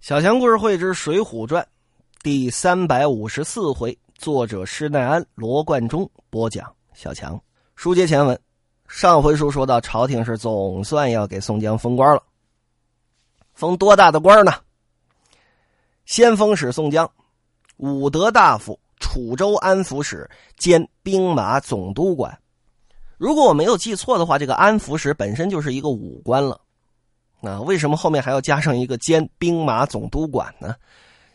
小强故事会之《水浒传》第三百五十四回，作者施耐庵、罗贯中播讲。小强书接前文，上回书说到，朝廷是总算要给宋江封官了。封多大的官呢？先锋使宋江武德大夫、楚州安抚使兼兵马总督管。如果我没有记错的话，这个安抚使本身就是一个武官了。那为什么后面还要加上一个兼兵马总督管呢？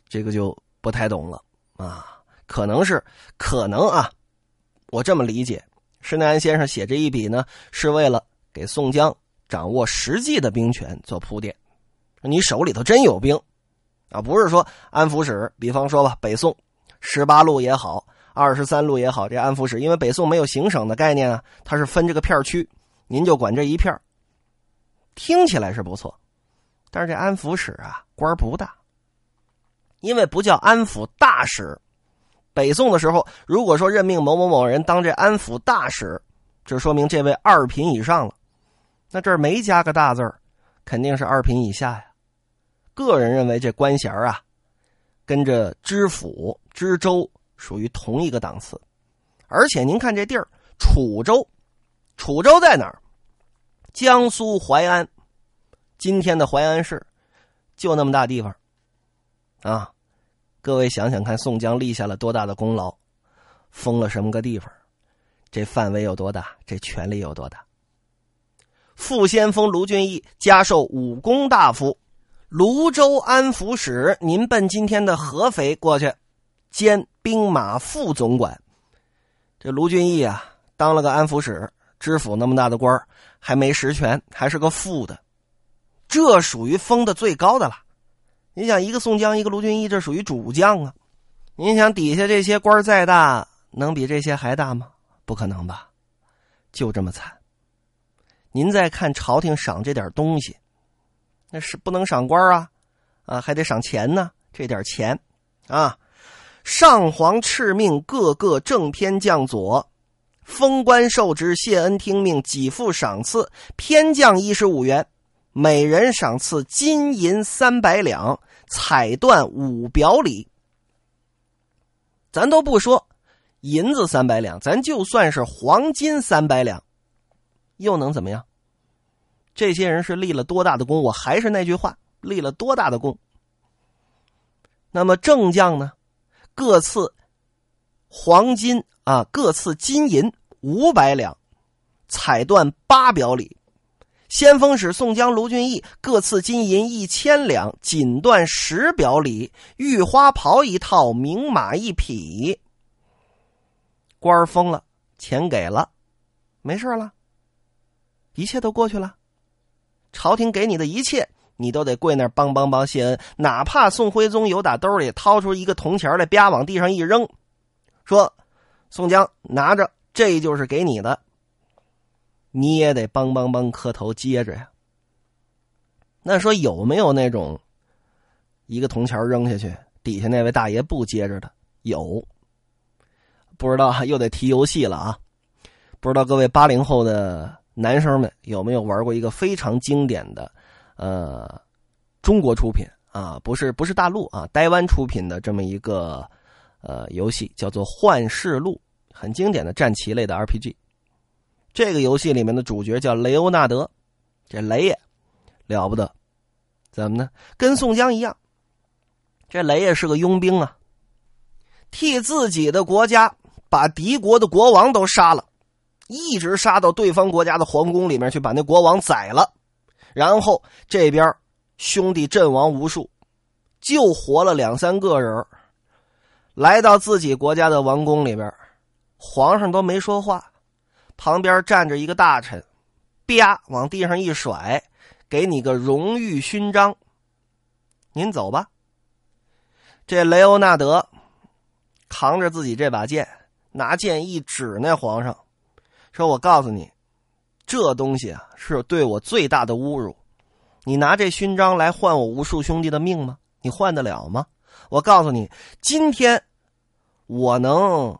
这个就不太懂了啊。可能是，可能啊，我这么理解，施耐庵先生写这一笔呢，是为了给宋江掌握实际的兵权做铺垫。你手里头真有兵啊，不是说安抚使，比方说吧，北宋十八路也好，二十三路也好，这安抚使，因为北宋没有行省的概念啊，它是分这个片区，您就管这一片听起来是不错，但是这安抚使啊官不大，因为不叫安抚大使。北宋的时候，如果说任命某某某人当这安抚大使，这说明这位二品以上了。那这儿没加个大字儿，肯定是二品以下呀。个人认为这官衔啊，跟着知府、知州属于同一个档次。而且您看这地儿，楚州，楚州在哪儿？江苏淮安，今天的淮安市，就那么大地方，啊，各位想想看，宋江立下了多大的功劳，封了什么个地方？这范围有多大？这权力有多大？副先锋卢俊义加授武功大夫，泸州安抚使，您奔今天的合肥过去，兼兵马副总管。这卢俊义啊，当了个安抚使。知府那么大的官还没实权，还是个副的，这属于封的最高的了。你想，一个宋江，一个卢俊义，这属于主将啊。您想，底下这些官再大，能比这些还大吗？不可能吧，就这么惨。您再看朝廷赏这点东西，那是不能赏官啊，啊，还得赏钱呢。这点钱啊，上皇敕命，各个正偏将佐。封官受职，谢恩听命，给付赏赐，偏将一十五元，每人赏赐金银三百两，彩缎五表里。咱都不说银子三百两，咱就算是黄金三百两，又能怎么样？这些人是立了多大的功？我还是那句话，立了多大的功？那么正将呢？各赐黄金。啊，各赐金银五百两，彩缎八表里；先锋使宋江、卢俊义各赐金银一千两，锦缎十表里，玉花袍一套，名马一匹。官儿封了，钱给了，没事了，一切都过去了。朝廷给你的一切，你都得跪那帮帮帮谢恩，哪怕宋徽宗有打兜里掏出一个铜钱来，啪往地上一扔，说。宋江拿着，这就是给你的，你也得帮帮帮磕头接着呀。那说有没有那种一个铜钱扔下去，底下那位大爷不接着的？有，不知道又得提游戏了啊！不知道各位八零后的男生们有没有玩过一个非常经典的，呃，中国出品啊，不是不是大陆啊，台湾出品的这么一个。呃，游戏叫做《幻世录》，很经典的战棋类的 RPG。这个游戏里面的主角叫雷欧纳德，这雷爷了不得，怎么呢？跟宋江一样，这雷爷是个佣兵啊，替自己的国家把敌国的国王都杀了，一直杀到对方国家的皇宫里面去，把那国王宰了，然后这边兄弟阵亡无数，就活了两三个人。来到自己国家的王宫里边，皇上都没说话，旁边站着一个大臣，啪往地上一甩，给你个荣誉勋章。您走吧。这雷欧纳德扛着自己这把剑，拿剑一指那皇上，说：“我告诉你，这东西啊是对我最大的侮辱。你拿这勋章来换我无数兄弟的命吗？你换得了吗？”我告诉你，今天我能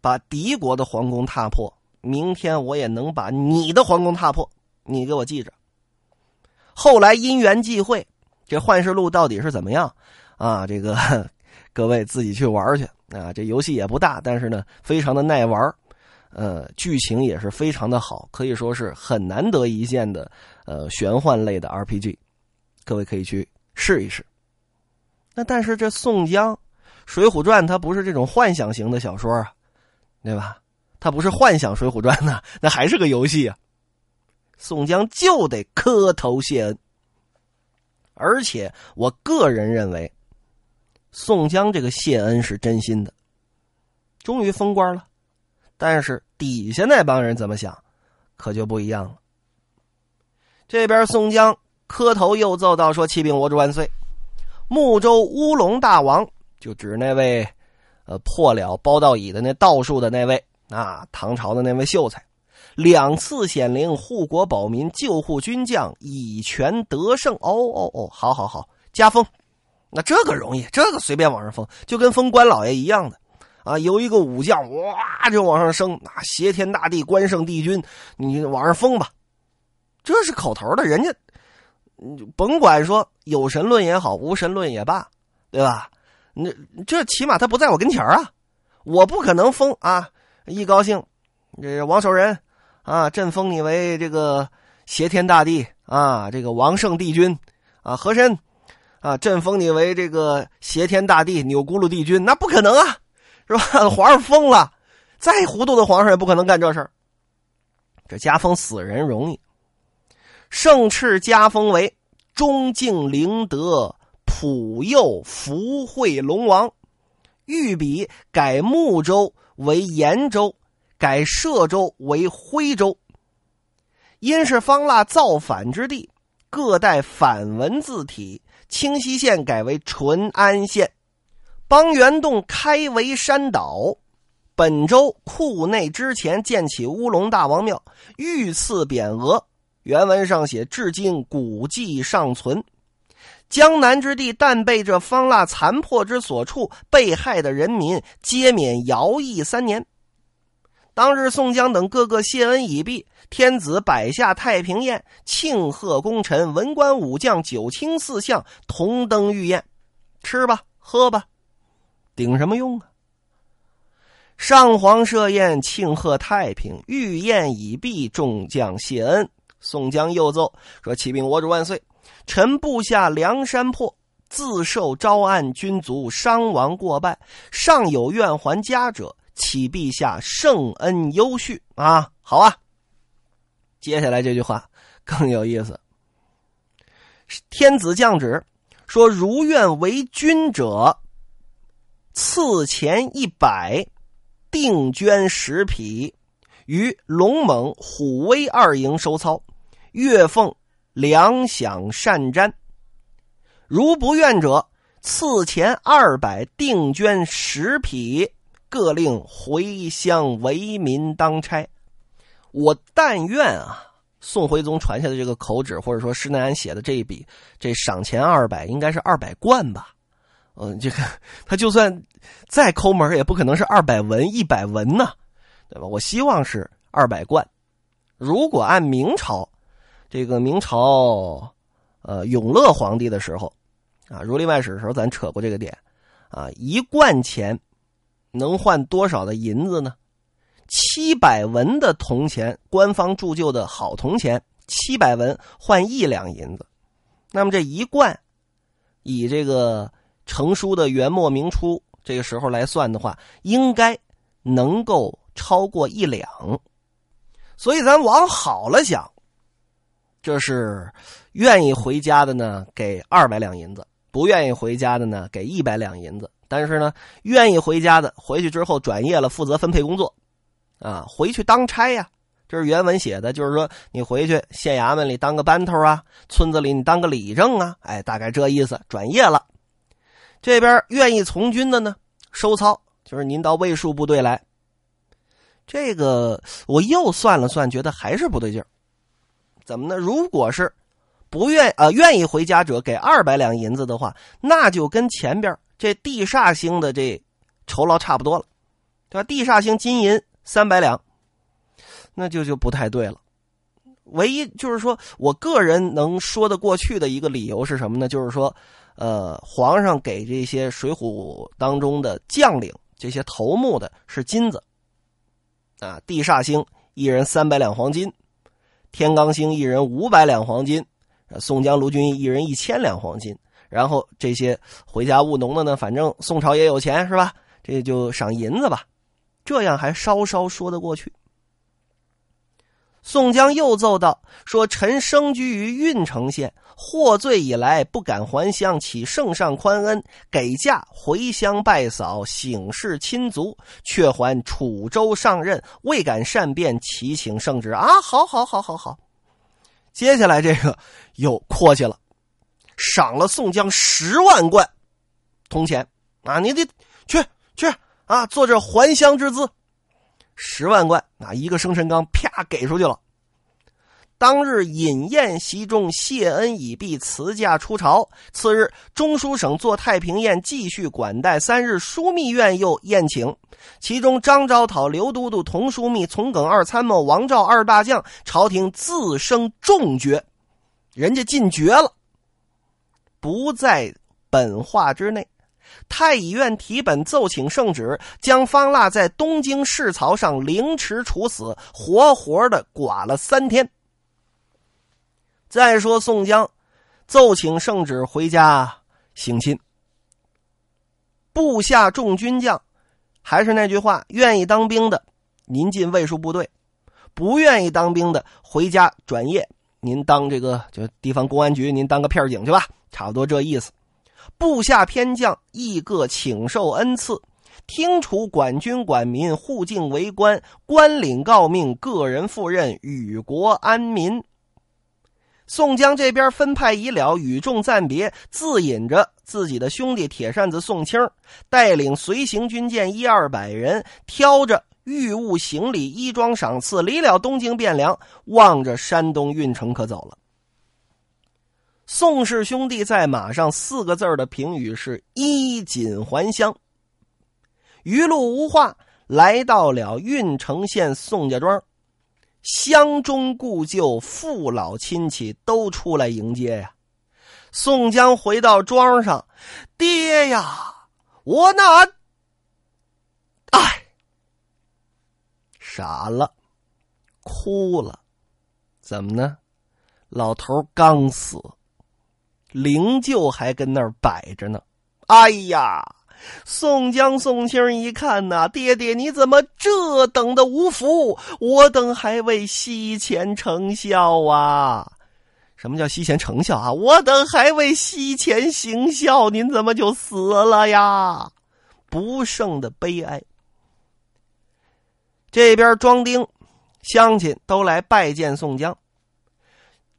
把敌国的皇宫踏破，明天我也能把你的皇宫踏破。你给我记着。后来因缘际会，这幻世录到底是怎么样啊？这个 各位自己去玩去啊！这游戏也不大，但是呢，非常的耐玩，呃，剧情也是非常的好，可以说是很难得一见的呃玄幻类的 RPG，各位可以去试一试。那但是这宋江，《水浒传》它不是这种幻想型的小说啊，对吧？它不是幻想《水浒传》呢，那还是个游戏啊。宋江就得磕头谢恩。而且，我个人认为，宋江这个谢恩是真心的，终于封官了。但是底下那帮人怎么想，可就不一样了。这边宋江磕头又奏道：“说启禀我主万岁，睦州乌龙大王，就指那位，呃，破了包道乙的那道术的那位啊，唐朝的那位秀才。”两次显灵，护国保民，救护军将，以权得胜。哦哦哦，好好好，加封。那这个容易，这个随便往上封，就跟封官老爷一样的啊。有一个武将，哇，就往上升。那挟天大地，关圣帝君，你往上封吧。这是口头的，人家你甭管说有神论也好，无神论也罢，对吧？那这起码他不在我跟前啊，我不可能封啊。一高兴，这王守仁。啊！朕封你为这个挟天大帝啊，这个王圣帝君啊，和珅啊，朕封你为这个挟天大帝、钮钴禄帝君，那不可能啊，是吧？皇上疯了，再糊涂的皇上也不可能干这事儿。这加封死人容易，圣敕加封为忠敬灵德普佑福惠龙王，御笔改睦州为延州。改歙州为徽州，因是方腊造反之地，各带反文字体。清溪县改为淳安县，邦元洞开为山岛。本州库内之前建起乌龙大王庙，御赐匾额。原文上写：“至今古迹尚存。”江南之地，但被这方腊残破之所处，被害的人民皆免徭役三年。当日，宋江等各个谢恩已毕，天子摆下太平宴，庆贺功臣、文官武将、九卿四相同登御宴，吃吧，喝吧，顶什么用啊？上皇设宴庆贺太平，御宴已毕，众将谢恩。宋江又奏说：“启禀我主万岁，臣部下梁山泊自受招安军卒伤亡过半，尚有愿还家者。”启陛下圣恩优恤啊，好啊。接下来这句话更有意思。天子降旨说：“如愿为君者，赐钱一百，定捐十匹，于龙猛、虎威二营收操，月俸粮饷善瞻。如不愿者，赐钱二百，定捐十匹。”各令回乡为民当差，我但愿啊，宋徽宗传下的这个口旨，或者说施耐庵写的这一笔，这赏钱二百，应该是二百贯吧？嗯，这个他就算再抠门，也不可能是二百文、一百文呢，对吧？我希望是二百贯。如果按明朝，这个明朝，呃，永乐皇帝的时候，啊，儒林外史的时候，咱扯过这个点，啊，一贯钱。能换多少的银子呢？七百文的铜钱，官方铸就的好铜钱，七百文换一两银子。那么这一贯，以这个成书的元末明初这个时候来算的话，应该能够超过一两。所以咱往好了想，这是愿意回家的呢，给二百两银子；不愿意回家的呢，给一百两银子。但是呢，愿意回家的回去之后转业了，负责分配工作，啊，回去当差呀。这是原文写的，就是说你回去县衙门里当个班头啊，村子里你当个里正啊，哎，大概这意思，转业了。这边愿意从军的呢，收操，就是您到卫戍部队来。这个我又算了算，觉得还是不对劲儿。怎么呢？如果是不愿啊愿意回家者给二百两银子的话，那就跟前边。这地煞星的这酬劳差不多了，对吧？地煞星金银三百两，那就就不太对了。唯一就是说我个人能说得过去的一个理由是什么呢？就是说，呃，皇上给这些水浒当中的将领这些头目的是金子，啊，地煞星一人三百两黄金，天罡星一人五百两黄金，宋江、卢俊义一人一千两黄金。然后这些回家务农的呢，反正宋朝也有钱是吧？这就赏银子吧，这样还稍稍说得过去。宋江又奏道：“说臣生居于郓城县，获罪以来不敢还乡，乞圣上宽恩，给假回乡拜扫，省视亲族，却还楚州上任，未敢善变，祈请圣旨。”啊，好，好，好，好，好。接下来这个又阔气了。赏了宋江十万贯铜钱啊！你得去去啊，做这还乡之资。十万贯啊，一个生辰纲啪给出去了。当日饮宴席中，谢恩已毕，辞驾出朝。次日，中书省做太平宴，继续管待。三日，枢密院又宴请，其中张昭讨、刘都督、童枢密、从耿二参谋、王昭二大将，朝廷自升重爵，人家进爵了。不在本话之内。太乙院提本奏请圣旨，将方腊在东京市曹上凌迟处死，活活的剐了三天。再说宋江奏请圣旨回家省亲，部下众军将，还是那句话，愿意当兵的您进卫戍部队，不愿意当兵的回家转业，您当这个就地方公安局，您当个片警去吧。差不多这意思，部下偏将亦各请受恩赐，听处管军管民，护境为官，官领诰命，个人赴任，与国安民。宋江这边分派已了，与众暂别，自引着自己的兄弟铁扇子宋清，带领随行军舰一二百人，挑着御物行李、衣装赏赐，离了东京汴梁，望着山东运城可走了。宋氏兄弟在马上，四个字的评语是衣锦还乡。余路无话，来到了郓城县宋家庄，乡中故旧、父老亲戚都出来迎接呀。宋江回到庄上，爹呀，我那……哎，傻了，哭了，怎么呢？老头刚死。灵柩还跟那儿摆着呢，哎呀！宋江、宋清一看呐，爹爹你怎么这等的无福？我等还未西前成孝啊！什么叫西前成孝啊？我等还未西前行孝，您怎么就死了呀？不胜的悲哀。这边庄丁、乡亲都来拜见宋江，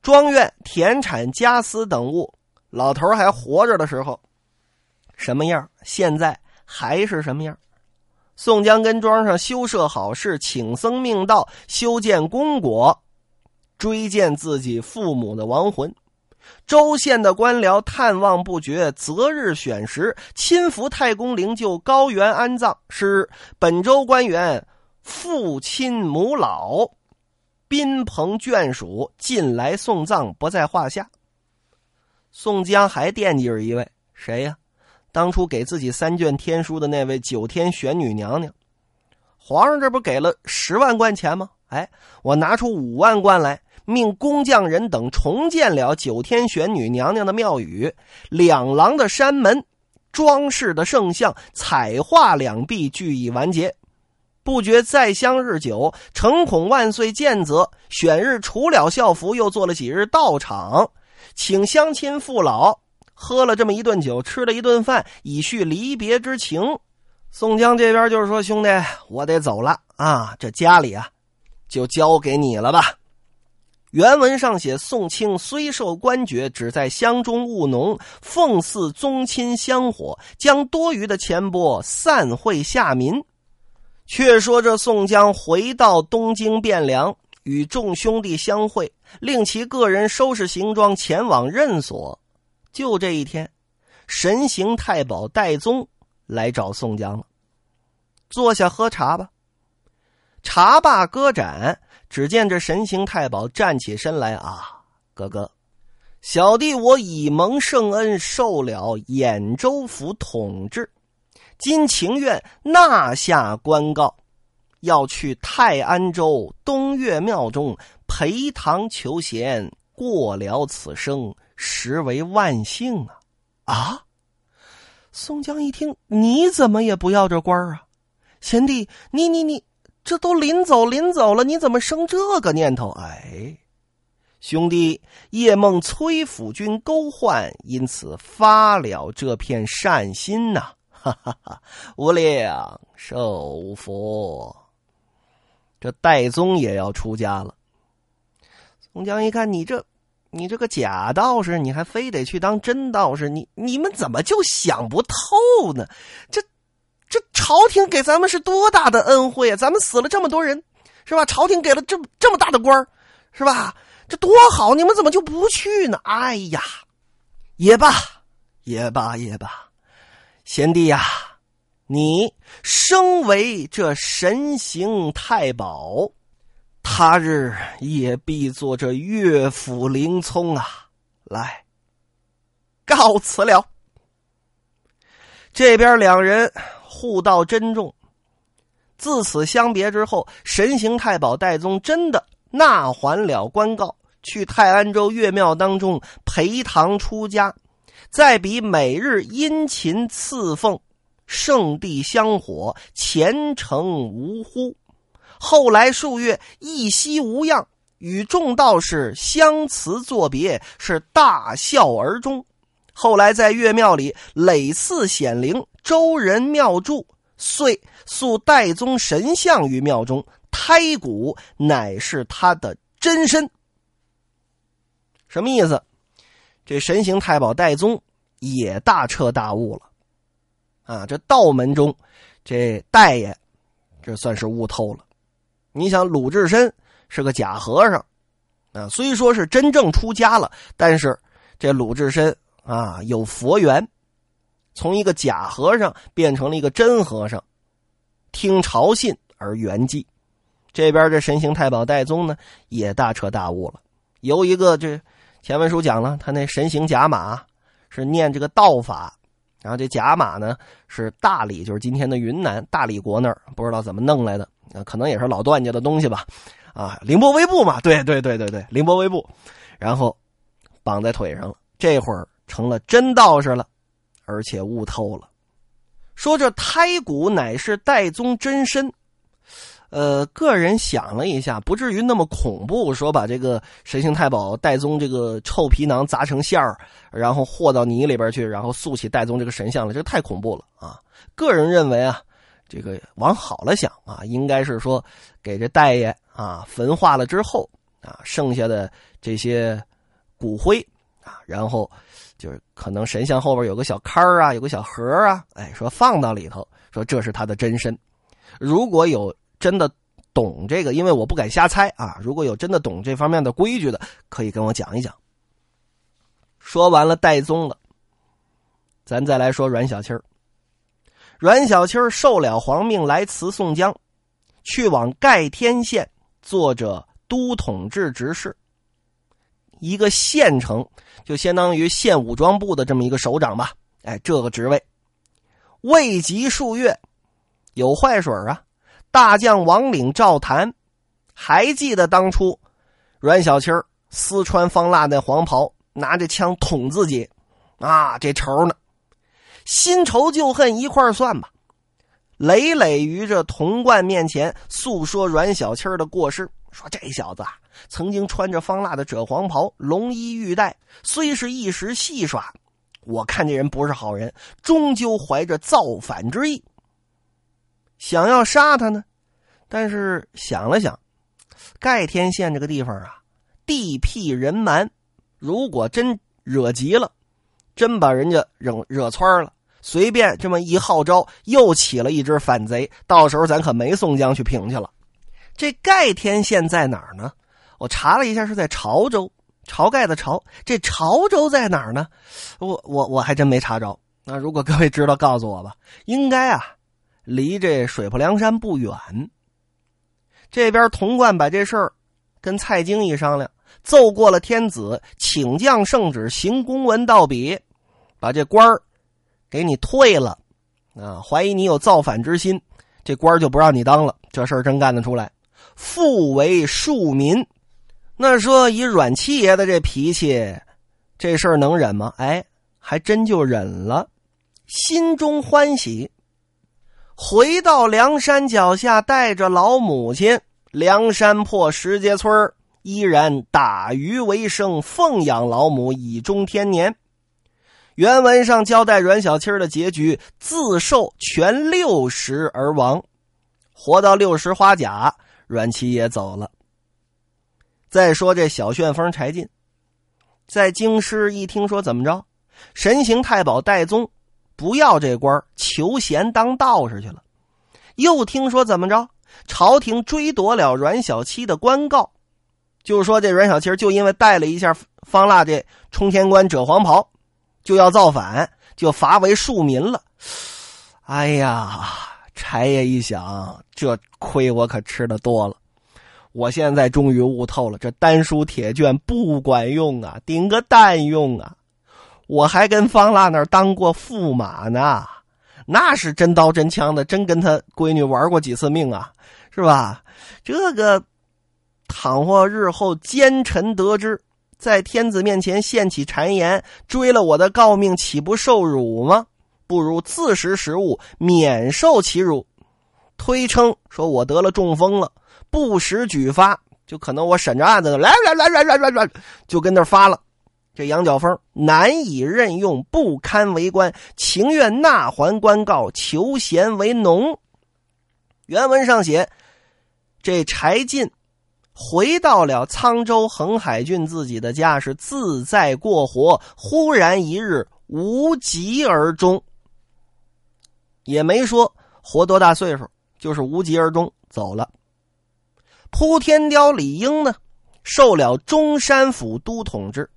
庄院、田产、家私等物。老头还活着的时候，什么样？现在还是什么样？宋江跟庄上修设好事，请僧命道，修建功果，追荐自己父母的亡魂。州县的官僚探望不绝，择日选时亲赴太公灵柩高原安葬。是本州官员父亲母老、宾朋眷属近来送葬，不在话下。宋江还惦记着一位谁呀？当初给自己三卷天书的那位九天玄女娘娘。皇上这不给了十万贯钱吗？哎，我拿出五万贯来，命工匠人等重建了九天玄女娘娘的庙宇，两廊的山门、装饰的圣像、彩画两壁俱已完结。不觉再相日久，诚恐万岁见责，选日除了校服，又做了几日道场。请乡亲父老喝了这么一顿酒，吃了一顿饭，以叙离别之情。宋江这边就是说：“兄弟，我得走了啊，这家里啊，就交给你了吧。”原文上写：“宋清虽受官爵，只在乡中务农，奉祀宗亲香火，将多余的钱帛散会下民。”却说这宋江回到东京汴梁。与众兄弟相会，令其个人收拾行装前往任所。就这一天，神行太保戴宗来找宋江了。坐下喝茶吧。茶罢歌展，只见这神行太保站起身来啊，哥哥，小弟我以蒙圣恩，受了兖州府统治，今情愿纳下官告，要去泰安州东岳庙中陪堂求贤，过了此生，实为万幸啊！啊！宋江一听，你怎么也不要这官啊？贤弟，你你你。这都临走临走了，你怎么生这个念头？哎，兄弟，夜梦崔府君勾唤，因此发了这片善心呐！哈哈哈！无量寿佛，这戴宗也要出家了。宋江一看，你这，你这个假道士，你还非得去当真道士？你你们怎么就想不透呢？这。这朝廷给咱们是多大的恩惠啊！咱们死了这么多人，是吧？朝廷给了这么这么大的官是吧？这多好！你们怎么就不去呢？哎呀，也罢，也罢，也罢，贤弟呀，你身为这神行太保，他日也必做这岳府灵聪啊！来，告辞了。这边两人。互道珍重。自此相别之后，神行太保戴宗真的纳还了官告，去泰安州岳庙当中陪堂出家，再比每日殷勤赐奉，圣地香火，虔诚无忽。后来数月一夕无恙，与众道士相辞作别，是大笑而终。后来在岳庙里累次显灵。周人庙祝，遂塑戴宗神像于庙中，胎骨乃是他的真身。什么意思？这神行太保戴宗也大彻大悟了啊！这道门中，这戴爷这算是悟透了。你想，鲁智深是个假和尚啊，虽说是真正出家了，但是这鲁智深啊有佛缘。从一个假和尚变成了一个真和尚，听朝信而圆寂。这边这神行太保戴宗呢，也大彻大悟了。由一个这前文书讲了，他那神行甲马是念这个道法，然后这甲马呢是大理，就是今天的云南大理国那儿，不知道怎么弄来的，可能也是老段家的东西吧。啊，凌波微步嘛，对对对对对，凌波微步，然后绑在腿上了，这会儿成了真道士了。而且悟透了，说这胎骨乃是戴宗真身。呃，个人想了一下，不至于那么恐怖。说把这个神行太保戴宗这个臭皮囊砸成馅儿，然后和到泥里边去，然后塑起戴宗这个神像了，这太恐怖了啊！个人认为啊，这个往好了想啊，应该是说给这大爷啊焚化了之后啊，剩下的这些骨灰啊，然后。就是可能神像后边有个小龛啊，有个小盒啊，哎，说放到里头，说这是他的真身。如果有真的懂这个，因为我不敢瞎猜啊。如果有真的懂这方面的规矩的，可以跟我讲一讲。说完了戴宗了，咱再来说阮小七儿。阮小七受了皇命来辞宋江，去往盖天县做着都统制执事。一个县城就相当于县武装部的这么一个首长吧，哎，这个职位未及数月，有坏水啊！大将王领赵谭，还记得当初阮小七撕穿方腊那黄袍，拿着枪捅自己，啊，这仇呢，新仇旧恨一块算吧，累累于这童贯面前诉说阮小七的过失，说这小子啊。曾经穿着方腊的赭黄袍，龙衣玉带，虽是一时戏耍，我看这人不是好人，终究怀着造反之意，想要杀他呢。但是想了想，盖天县这个地方啊，地僻人蛮，如果真惹急了，真把人家惹惹窜了，随便这么一号召，又起了一支反贼，到时候咱可没宋江去平去了。这盖天县在哪儿呢？我查了一下，是在潮州，晁盖的晁。这潮州在哪儿呢？我我我还真没查着。那如果各位知道，告诉我吧。应该啊，离这水泊梁山不远。这边童贯把这事儿跟蔡京一商量，奏过了天子，请降圣旨，行公文到笔，把这官儿给你退了。啊，怀疑你有造反之心，这官就不让你当了。这事儿真干得出来，复为庶民。那说以阮七爷的这脾气，这事儿能忍吗？哎，还真就忍了，心中欢喜。回到梁山脚下，带着老母亲，梁山泊石碣村依然打鱼为生，奉养老母以终天年。原文上交代阮小七的结局，自寿全六十而亡，活到六十花甲，阮七也走了。再说这小旋风柴进，在京师一听说怎么着，神行太保戴宗不要这官求贤当道士去了。又听说怎么着，朝廷追夺了阮小七的官告，就说这阮小七就因为带了一下方腊这冲天冠折黄袍。就要造反，就罚为庶民了。哎呀，柴爷一想，这亏我可吃的多了。我现在终于悟透了，这丹书铁卷不管用啊，顶个蛋用啊！我还跟方腊那当过驸马呢，那是真刀真枪的，真跟他闺女玩过几次命啊，是吧？这个，倘或日后奸臣得知。在天子面前献起谗言，追了我的诰命，岂不受辱吗？不如自食时务，免受其辱。推称说我得了中风了，不时举发，就可能我审着案子，来来来来来来来，就跟那发了。这杨角峰难以任用，不堪为官，情愿纳还官告，求贤为农。原文上写，这柴进。回到了沧州横海郡自己的家，是自在过活。忽然一日无疾而终，也没说活多大岁数，就是无疾而终走了。扑天雕李应呢，受了中山府都统制，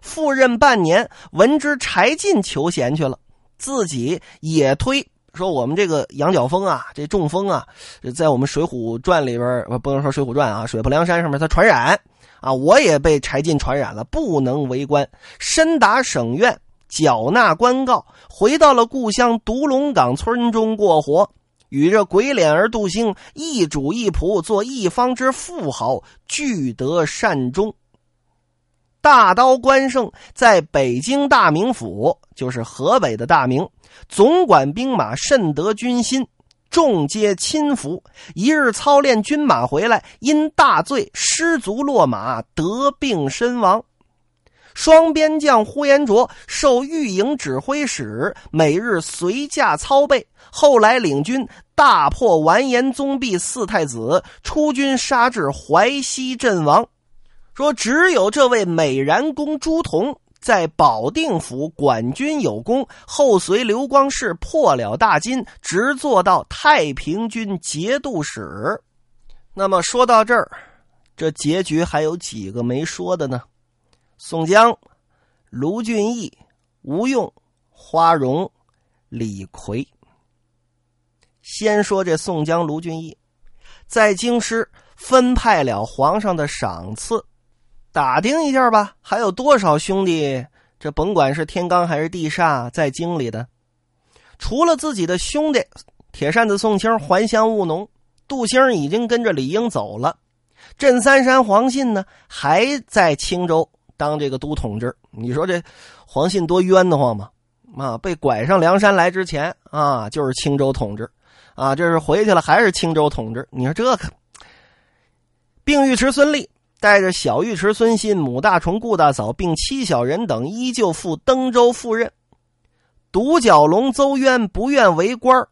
赴任半年，闻知柴进求贤去了，自己也推。说我们这个羊角风啊，这中风啊，在我们《水浒传》里边不能说《水浒传》啊，水泊梁山上面它传染啊，我也被柴进传染了，不能为官，身达省院，缴纳官告，回到了故乡独龙岗村中过活，与这鬼脸儿杜兴一主一仆，做一方之富豪，俱得善终。大刀关胜在北京大名府，就是河北的大名。总管兵马，甚得军心，众皆亲服。一日操练军马回来，因大醉失足落马，得病身亡。双边将呼延灼受御营指挥使，每日随驾操备。后来领军大破完颜宗弼四太子，出军杀至淮西阵亡。说只有这位美髯公朱仝。在保定府管军有功，后随刘光世破了大金，直做到太平军节度使。那么说到这儿，这结局还有几个没说的呢？宋江、卢俊义、吴用、花荣、李逵。先说这宋江、卢俊义，在京师分派了皇上的赏赐。打听一下吧，还有多少兄弟？这甭管是天罡还是地煞，在京里的，除了自己的兄弟铁扇子宋清还乡务农，杜兴已经跟着李英走了。镇三山黄信呢，还在青州当这个都统治。你说这黄信多冤得慌吗？啊，被拐上梁山来之前啊，就是青州统治，啊，这是回去了还是青州统治？你说这个，并尉迟孙立。带着小尉迟孙信、母大虫顾大嫂，并七小人等，依旧赴登州赴任。独角龙邹渊不愿为官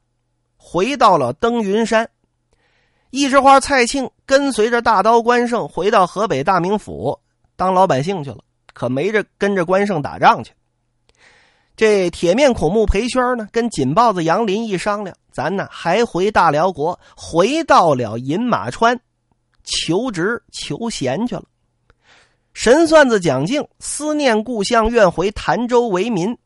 回到了登云山。一枝花蔡庆跟随着大刀关胜回到河北大名府当老百姓去了，可没着跟着关胜打仗去。这铁面孔目裴宣呢，跟锦豹子杨林一商量，咱呢还回大辽国，回到了饮马川。求职求贤去了，神算子蒋敬思念故乡，愿回潭州为民。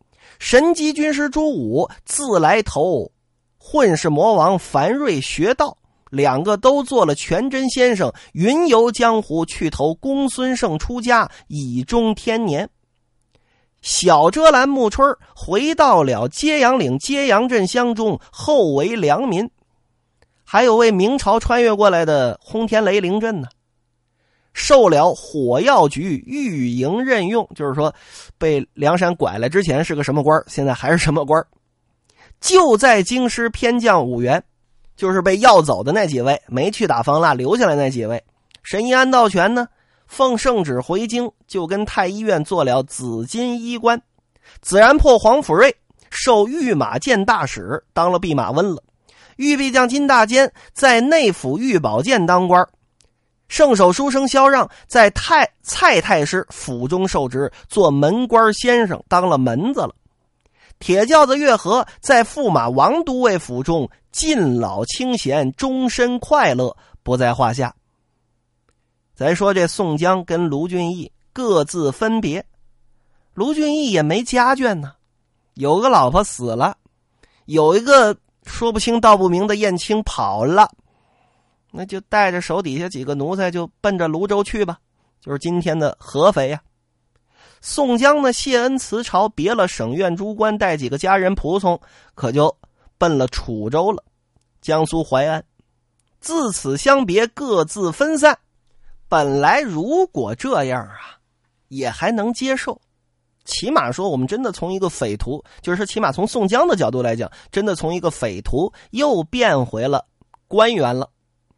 神机军师朱武自来投混世魔王樊瑞学道，两个都做了全真先生，云游江湖，去投公孙胜出家，以终天年。小遮拦暮春回到了揭阳岭揭阳镇乡中，后为良民。还有位明朝穿越过来的轰天雷凌阵呢，受了火药局御营任用，就是说被梁山拐来之前是个什么官现在还是什么官就在京师偏将五员，就是被要走的那几位，没去打方腊，留下来那几位。神医安道全呢，奉圣旨回京，就跟太医院做了紫金医官。紫然破黄甫瑞受御马监大使，当了弼马温了。御弼将金大坚在内府御宝监当官，圣手书生萧让在太蔡太师府中受职，做门官先生，当了门子了。铁轿子岳和在驸马王都尉府中尽老清闲，终身快乐不在话下。咱说这宋江跟卢俊义各自分别，卢俊义也没家眷呢，有个老婆死了，有一个说不清道不明的燕青跑了，那就带着手底下几个奴才就奔着泸州去吧，就是今天的合肥呀。宋江呢，谢恩辞朝，别了省院诸官，带几个家人仆从，可就奔了楚州了，江苏淮安。自此相别，各自分散。本来如果这样啊，也还能接受。起码说，我们真的从一个匪徒，就是，起码从宋江的角度来讲，真的从一个匪徒又变回了官员了。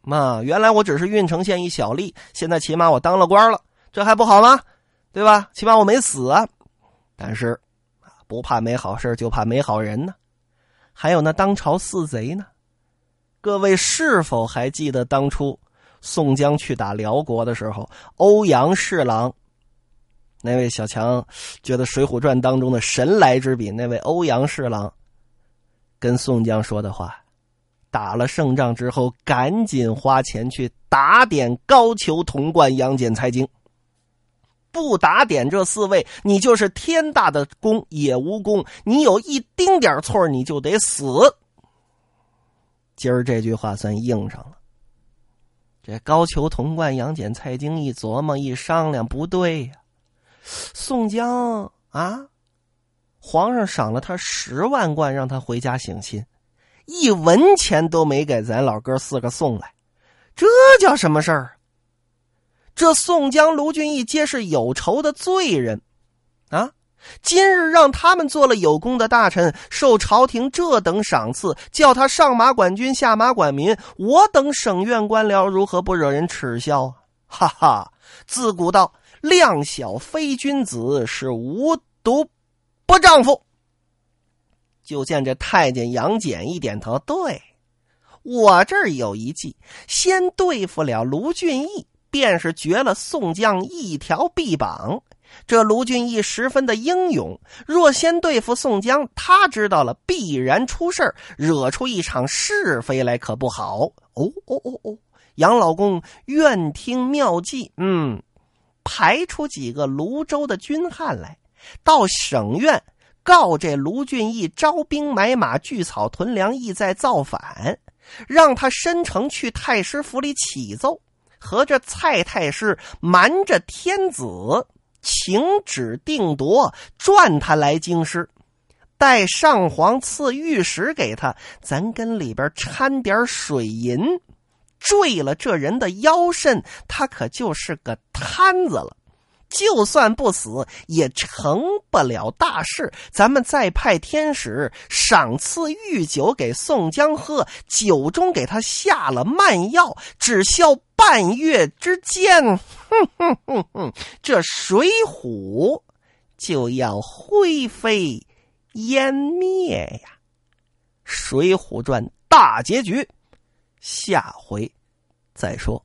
啊，原来我只是郓城县一小吏，现在起码我当了官了，这还不好吗？对吧？起码我没死啊，但是不怕没好事就怕没好人呢。还有那当朝四贼呢？各位是否还记得当初宋江去打辽国的时候，欧阳侍郎那位小强觉得《水浒传》当中的神来之笔，那位欧阳侍郎跟宋江说的话：打了胜仗之后，赶紧花钱去打点高俅、童贯、杨戬、蔡京。不打点这四位，你就是天大的功也无功。你有一丁点错，你就得死。今儿这句话算应上了。这高俅、童贯、杨戬、蔡京一琢磨一商量，不对呀。宋江啊，皇上赏了他十万贯，让他回家省亲，一文钱都没给咱老哥四个送来，这叫什么事儿？这宋江、卢俊义皆是有仇的罪人，啊！今日让他们做了有功的大臣，受朝廷这等赏赐，叫他上马管军，下马管民，我等省院官僚如何不惹人耻笑？哈哈！自古道，量小非君子，是无毒不丈夫。就见这太监杨戬一点头，对我这儿有一计，先对付了卢俊义。便是绝了宋江一条臂膀。这卢俊义十分的英勇，若先对付宋江，他知道了必然出事惹出一场是非来，可不好。哦哦哦哦，杨老公愿听妙计。嗯，排出几个泸州的军汉来，到省院告这卢俊义招兵买马、聚草屯粮，意在造反，让他申城去太师府里启奏。和这蔡太师瞒着天子，请旨定夺，转他来京师，待上皇赐御史给他，咱跟里边掺点水银，坠了这人的腰肾，他可就是个瘫子了。就算不死，也成不了大事。咱们再派天使赏赐御酒给宋江喝，酒中给他下了慢药，只消半月之间，哼哼哼哼，这水浒就要灰飞烟灭呀！《水浒传》大结局，下回再说。